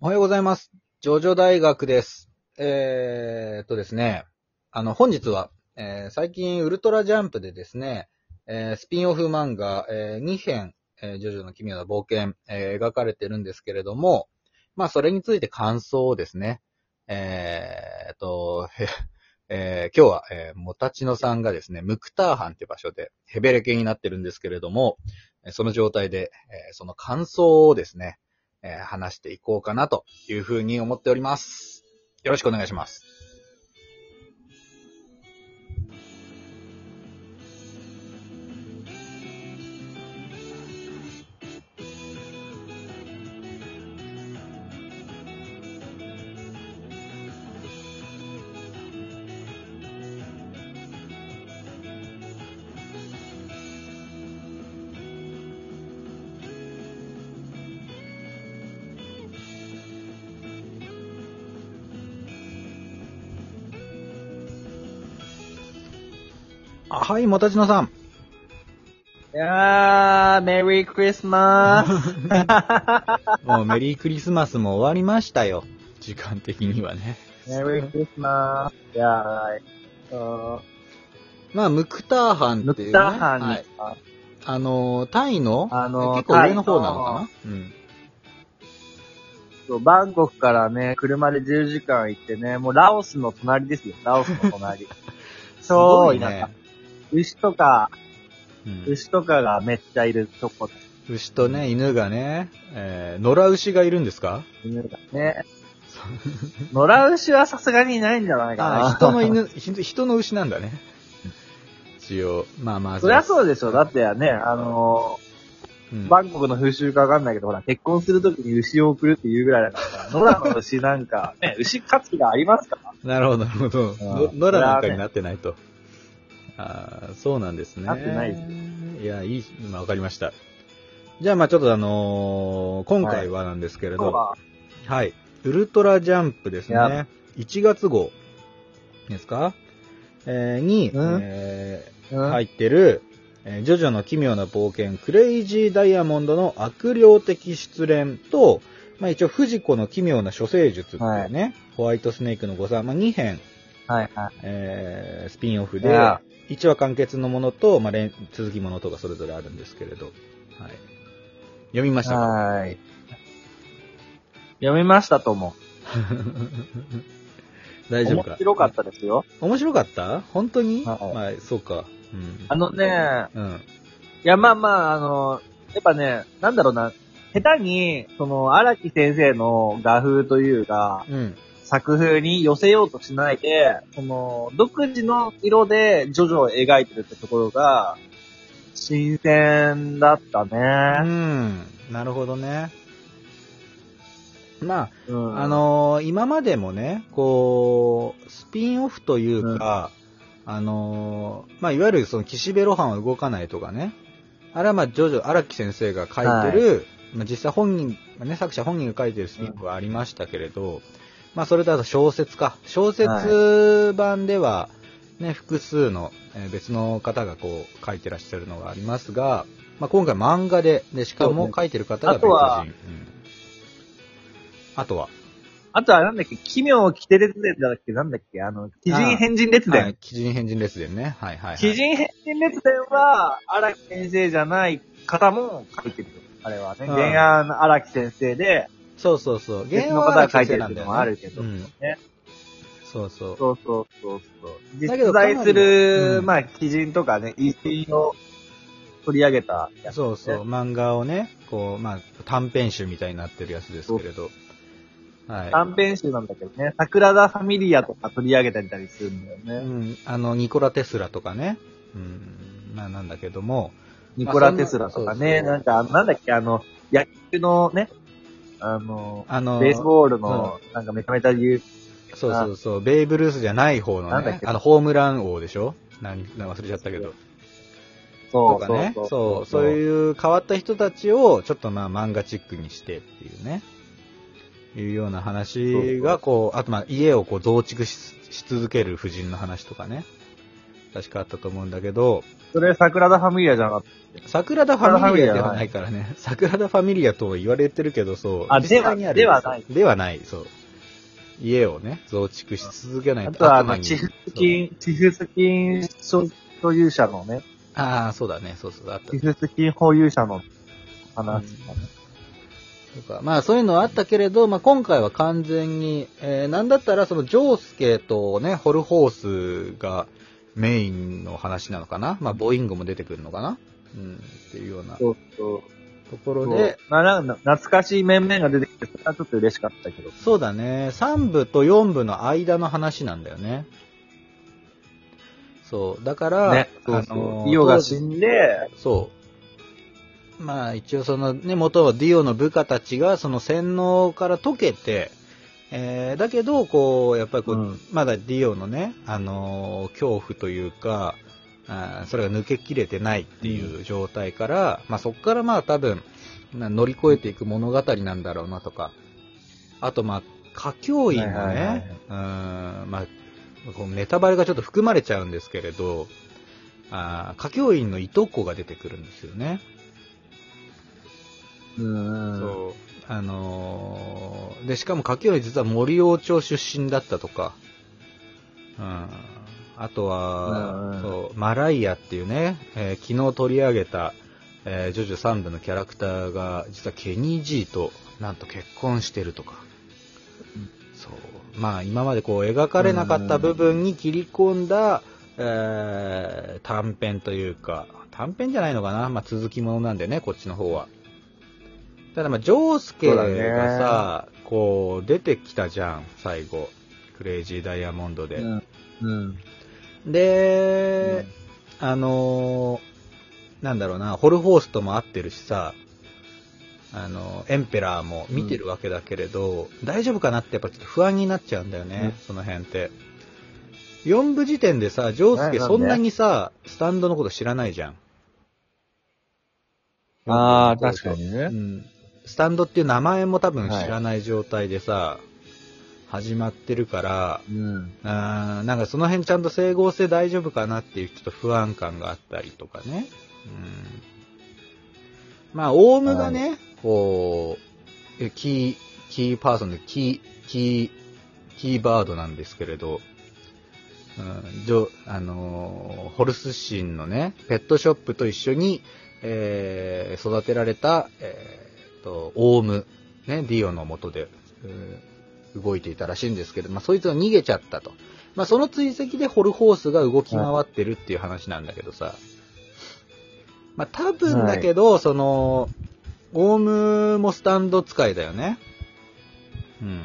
おはようございます。ジョジョ大学です。えーっとですね、あの、本日は、えー最近ウルトラジャンプでですね、えースピンオフ漫画、え2編、えージョジョの奇妙な冒険、えー描かれてるんですけれども、まあ、それについて感想をですね、えーと、えー今日は、えー、もたちのさんがですね、ムクターハンって場所でヘベレケになってるんですけれども、その状態で、えーその感想をですね、え話していこうかなというふうに思っております。よろしくお願いします。はい、もたちのさん。いやー、メリークリスマスもうメリークリスマスも終わりましたよ。時間的にはね。メリークリスマスいやー、uh, まあ、ムクターハンムっていうね。クターハンに、はい、あのー、タイの、あのー結構上の方なのかな？うん。そうバンコクからね、車で10時間行ってね、もうラオスの隣ですよ、ラオスの隣。すごい田舎ね。牛とか、うん牛とかがめっちゃいるとこ、牛とね、犬がね、えー、野良牛がいるんですか？犬がね。野良牛はさすがにいないんじゃないかな。人の。犬、ひ人の牛なんだね。一応、まあまあ。そりゃそうでしょ。だってね、あのうんー、バンコクの風習かわかんないけど、ほら、結婚するときに牛を送るっていうぐらいだから、野良の牛なんか、ね、牛勝つ気がありますから。なるほど、なるほど。野良なんかになってないと。ああ、そうなんですね。なってないですいや、いい、まあわかりました。じゃあ、まあちょっとあのー今回はなんですけれど、ははい。ウルトラジャンプですね。1月号ですか？えーに、うんえーうん入ってる、えージョジョの奇妙な冒険、クレイジーダイヤモンドの悪霊的失恋と、まあ一応、藤子の奇妙な処世術っていうね、ホワイトスネークの誤算、まあ2編、はいはい。えースピンオフでいや、1話完結のものと、まあ連続きものとかそれぞれあるんですけれど、はい。読みましたか？はーい。読みましたとも。大丈夫か？面白かったですよ。面白かった？本当に、はいまあ、そうか。うん。あのね、うん。いや、まあまあ、あの、やっぱね、なんだろうな、下手に、その、荒木先生の画風というか、うん。作風に寄せようとしないで、その、独自の色でジョジョを描いてるってところが、新鮮だったうね。ん。なるほどね。まうんあ、あ、のー今までもね、こう、スピンオフというか、あのーまあ、いわゆるその岸辺露伴は動かないとかね。あれはまあ、ジョジョ、荒木先生が書いてる、まあ、実際本人、まあね、作者本人が書いてるスピンオフはありましたけれど、まあ、それだと小説か。小説版では、ね、複数の、えー別の方がこう、書いてらっしゃるのがありますが、まあ、今回漫画で、で、しかも書いてる方が別人。あとはうんあとは、あとはなんだっけ、奇妙奇天列伝だっけなんだっけ？あの、奇人変人列伝。はい、奇人変人列伝ね。はいはい、はい。奇人変人列伝は、荒木先生じゃない方も書いてるよ。あれはね。うん原案荒木先生で、そうそうそう。別の方が書いてるのもあるけど、うんね。そうそう。そうそうそうそう。実在する、うんまあ、奇人とかね、偉人を取り上げたやつ、そうそう。漫画をね、こう、まあ、短編集みたいになってるやつですけれど。はい。短編集なんだけどね、桜田ファミリアとか取り上げたりするんだようね。ん。あの、ニコラ・テスラとかね。うん。まあ、なんだけども。ニコラ・テスラとかまあね、そんななんか、なんだっけ、あの、野球のね、あの、あの、ベースボールの、なんかめちゃめちゃ言う、そうそうそう。ベイブ・ルースじゃない方の。ねあの、ホームラン王でしょ？何、何忘れちゃったけど。そうとかね。そうそう、いう変わった人たちを、ちょっとまあ漫画チックにしてっていうね。いうような話が、こう、あとまあ家をこう増築しし続ける夫人の話とかね。確かあったと思うんだけど、それ、桜田ファミリアじゃなかった。サグラダ・ファミリアではないからね。サグラダ・ファミリアとは言われてるけど、そう。あ実際にあるではではないではない、そう。家をね、増築し続けないと。あとは、あの、地付金、地付金所所有者のね、ああ、そうだね、そうそう、あった地。付金保有者の話とかね。とか、まあそういうのはあったけれど、まあ今回は完全に、えー、なんだったらそのジョースケとね、ホルホースがメインの話なのかな？まあボーイングも出てくるのかな？うん、っていうようなとそうそう。ころで、まあ、なんか懐かしい面々が出てきて、それはちょっと嬉しかったけど。そうだね、3部と4部の間の話なんだよね。そう、だから、ね、あそうそうのーイオが死んで、そう。まあ一応そのね、元はディオの部下たちがその洗脳から解けて、えー、だけど、こう、やっぱりこう、うんまだディオのね、あのー恐怖というか、あーそれが抜けきれてないっていう状態から、まあそこからまあ多分、な乗り越えていく物語なんだろうなとか、あとまあ、歌教員のね、うん、まあ、こうネタバレがちょっと含まれちゃうんですけれど、あー歌教員のいとこが出てくるんですよね。うん。そう。あのーで、しかも歌教員実は森王町出身だったとか、うん。あとは、そう、マライアっていうね、えー昨日取り上げた、えージョジョ3部のキャラクターが、実はケニー・ジーと、なんと結婚してるとか。うんそう。まあ、今までこう、描かれなかった部分に切り込んだ、えー短編というか、短編じゃないのかなまあ、続きものなんでね、こっちの方は。ただまあ、ジョースケがさ、こう、出てきたじゃん、最後。クレイジーダイヤモンドで。うん。うん。で、あのーなんだろうな、ホルホースとも合ってるしさ、あの、エンペラーも見てるわけだけれど、大丈夫かなってやっぱちょっと不安になっちゃうんだよね、うんその辺って。4部時点でさ、ジョースケそんなにさ、スタンドのこと知らないじゃん。ああ、確かにね。うん。スタンドっていう名前も多分知らない状態でさ、始まってるから、うん。あーなんかその辺ちゃんと整合性大丈夫かなっていうちょっと不安感があったりとかね。うん、まあ、オウムがね、こう、えキー、キーパーソンでキー、キー、キーバードなんですけれど、うん、あのーホルスシンのね、ペットショップと一緒に、えー育てられた、えーと、オウム、ね、ディオの元で、えー動いていたらしいんですけど、まあ、そいつが逃げちゃったと。まあ、その追跡でホルホースが動き回ってるっていう話なんだけどさ。まあ、多分だけど、その、オウムもスタンド使いだよね。うん。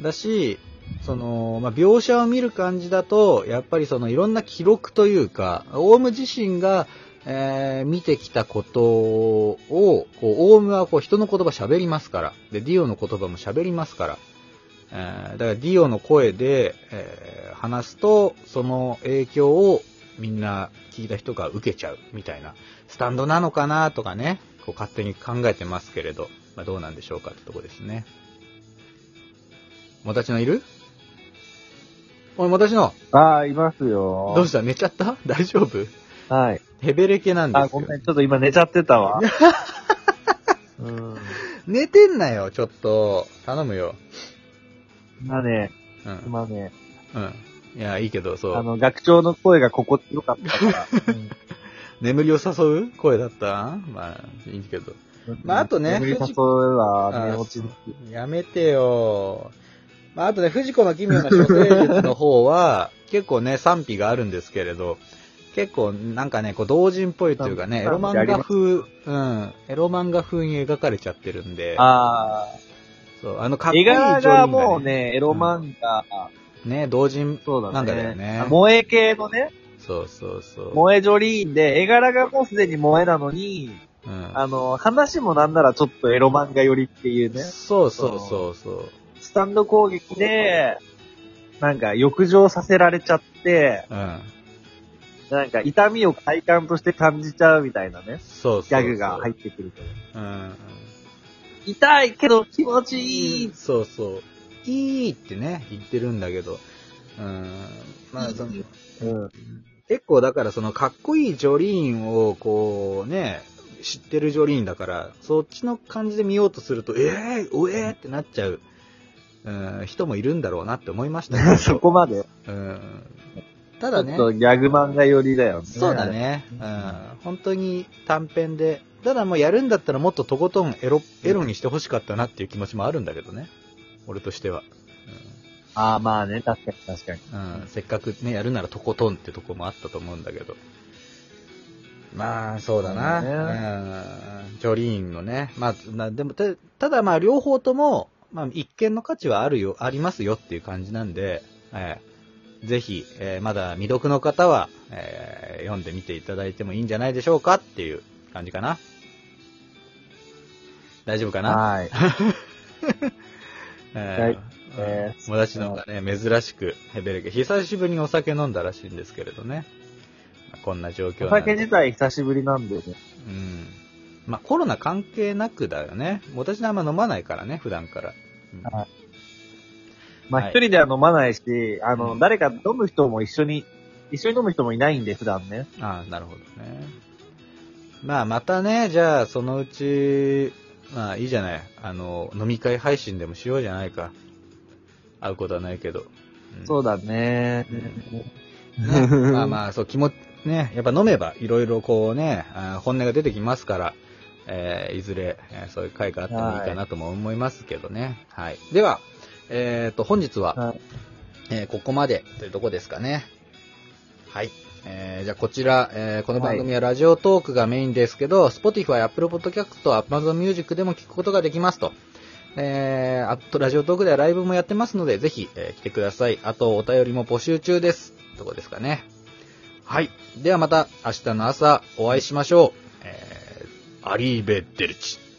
だし、その、まあ、描写を見る感じだと、やっぱりそのいろんな記録というか、オウム自身が、えー見てきたことを、こう、オウムはこう人の言葉喋りますから。で、ディオの言葉も喋りますから。えーだからディオの声で、えー話すと、その影響をみんな聞いた人が受けちゃうみたいな、スタンドなのかなとかね、こう勝手に考えてますけれど、まあ、どうなんでしょうかってとこですね。もたちのいる？おい、もたちの、ああ、いますよ。どうした？寝ちゃった？大丈夫？はい。ヘベレケなんですあ、よ。ごめん、ちょっと今寝ちゃってたわ。うん。寝てんなよ、ちょっと。頼むよ。今ね、うん。今ね、うん。いや、いいけど、そう。あの、学長の声が心地よかったから。眠りを誘う？声だった？まあ、いいけど。まああとね眠り誘うは、あ寝落ちやめてよ。まあ、あとね、藤子の奇妙な処世術の方は、結構ね、賛否があるんですけれど、結構なんかね、こう同人っぽいというかね、エロ漫画風、うん、エロ漫画風に描かれちゃってるんで、あそう、あの、かあ。っこいい絵柄がもうね、エロ漫画、ね、同人。なんだよね萌え系のね、そうそうそう。萌えジョリーンで、絵柄がもうすでに萌えなのに、うん、あの、話もなんならちょっとエロ漫画寄りっていうね、そうそうそうそう。スタンド攻撃で、なんか欲情させられちゃって、うん。なんか痛みを快感として感じちゃうみたいなね、そうそう。ギャグが入ってくると。うん。痛いけど気持ちいい。そうそう。いいってね、言ってるんだけど、うん。まあ、その、うん。結構だからそのかっこいいジョリーンをこうね、知ってるジョリーンだから、そっちの感じで見ようとすると、ええー、おえーってなっちゃう、うん、人もいるんだろうなって思いましたね。そこまで。うん。たちょっだね、とギャグ漫画寄りだよね。そうだ。ね。うん。本当に短編で、ただもうやるんだったらもっととことんエロ、エロにしてほしかったなっていう気持ちもあるんだけどね。俺としては。ああ、まあね、確かに確かに。うん。うん。せっかくね、やるならとことんってとこもあったと思うんだけど。まあ、そうだな。そううん。ジョリーンのね。まあ、なでも、たただまあ、両方とも、まあ、一見の価値はあるよ、ありますよっていう感じなんで、えーぜひ、えーまだ未読の方は、えー読んでみていただいてもいいんじゃないでしょうかっていう感じかな。大丈夫かな？はい。えーはいえー友達の方がね、珍しくヘベレケ、久しぶりにお酒飲んだらしいんですけれどね。まあこんな状況お酒自体久しぶりなんでね。うん。まあコロナ関係なくだよね。私あんま飲まないからね、普段から。うんはいまあはい一人では飲まないし、あの、うん誰か飲む人も一緒に、一緒に飲む人もいないんで、普段ね。ああ、なるほどね。まあまたね、じゃあそのうち、まあいいじゃない。あの、飲み会配信でもしようじゃないか。会うことはないけど。うんそうだね。ねまあまあ、そう、気も、ね、やっぱ飲めば、いろいろこうね、本音が出てきますから、えーいずれ、えーそういう会があってもいいかなとも思いますけどね。はい。では、えっ、と、本日は、はいえーここまでというとこですかね。はい。えーじゃあこちら、えーこの番組はラジオトークがメインですけど、Spotify、Apple Podcast、Amazon Music でも聞くことができますと。えー、あと、ラジオトークではライブもやってますので、ぜひ、えー来てください。あと、お便りも募集中です。とこですかね。はい。ではまた、明日の朝、お会いしましょう。えー、アリーベ・デルチ。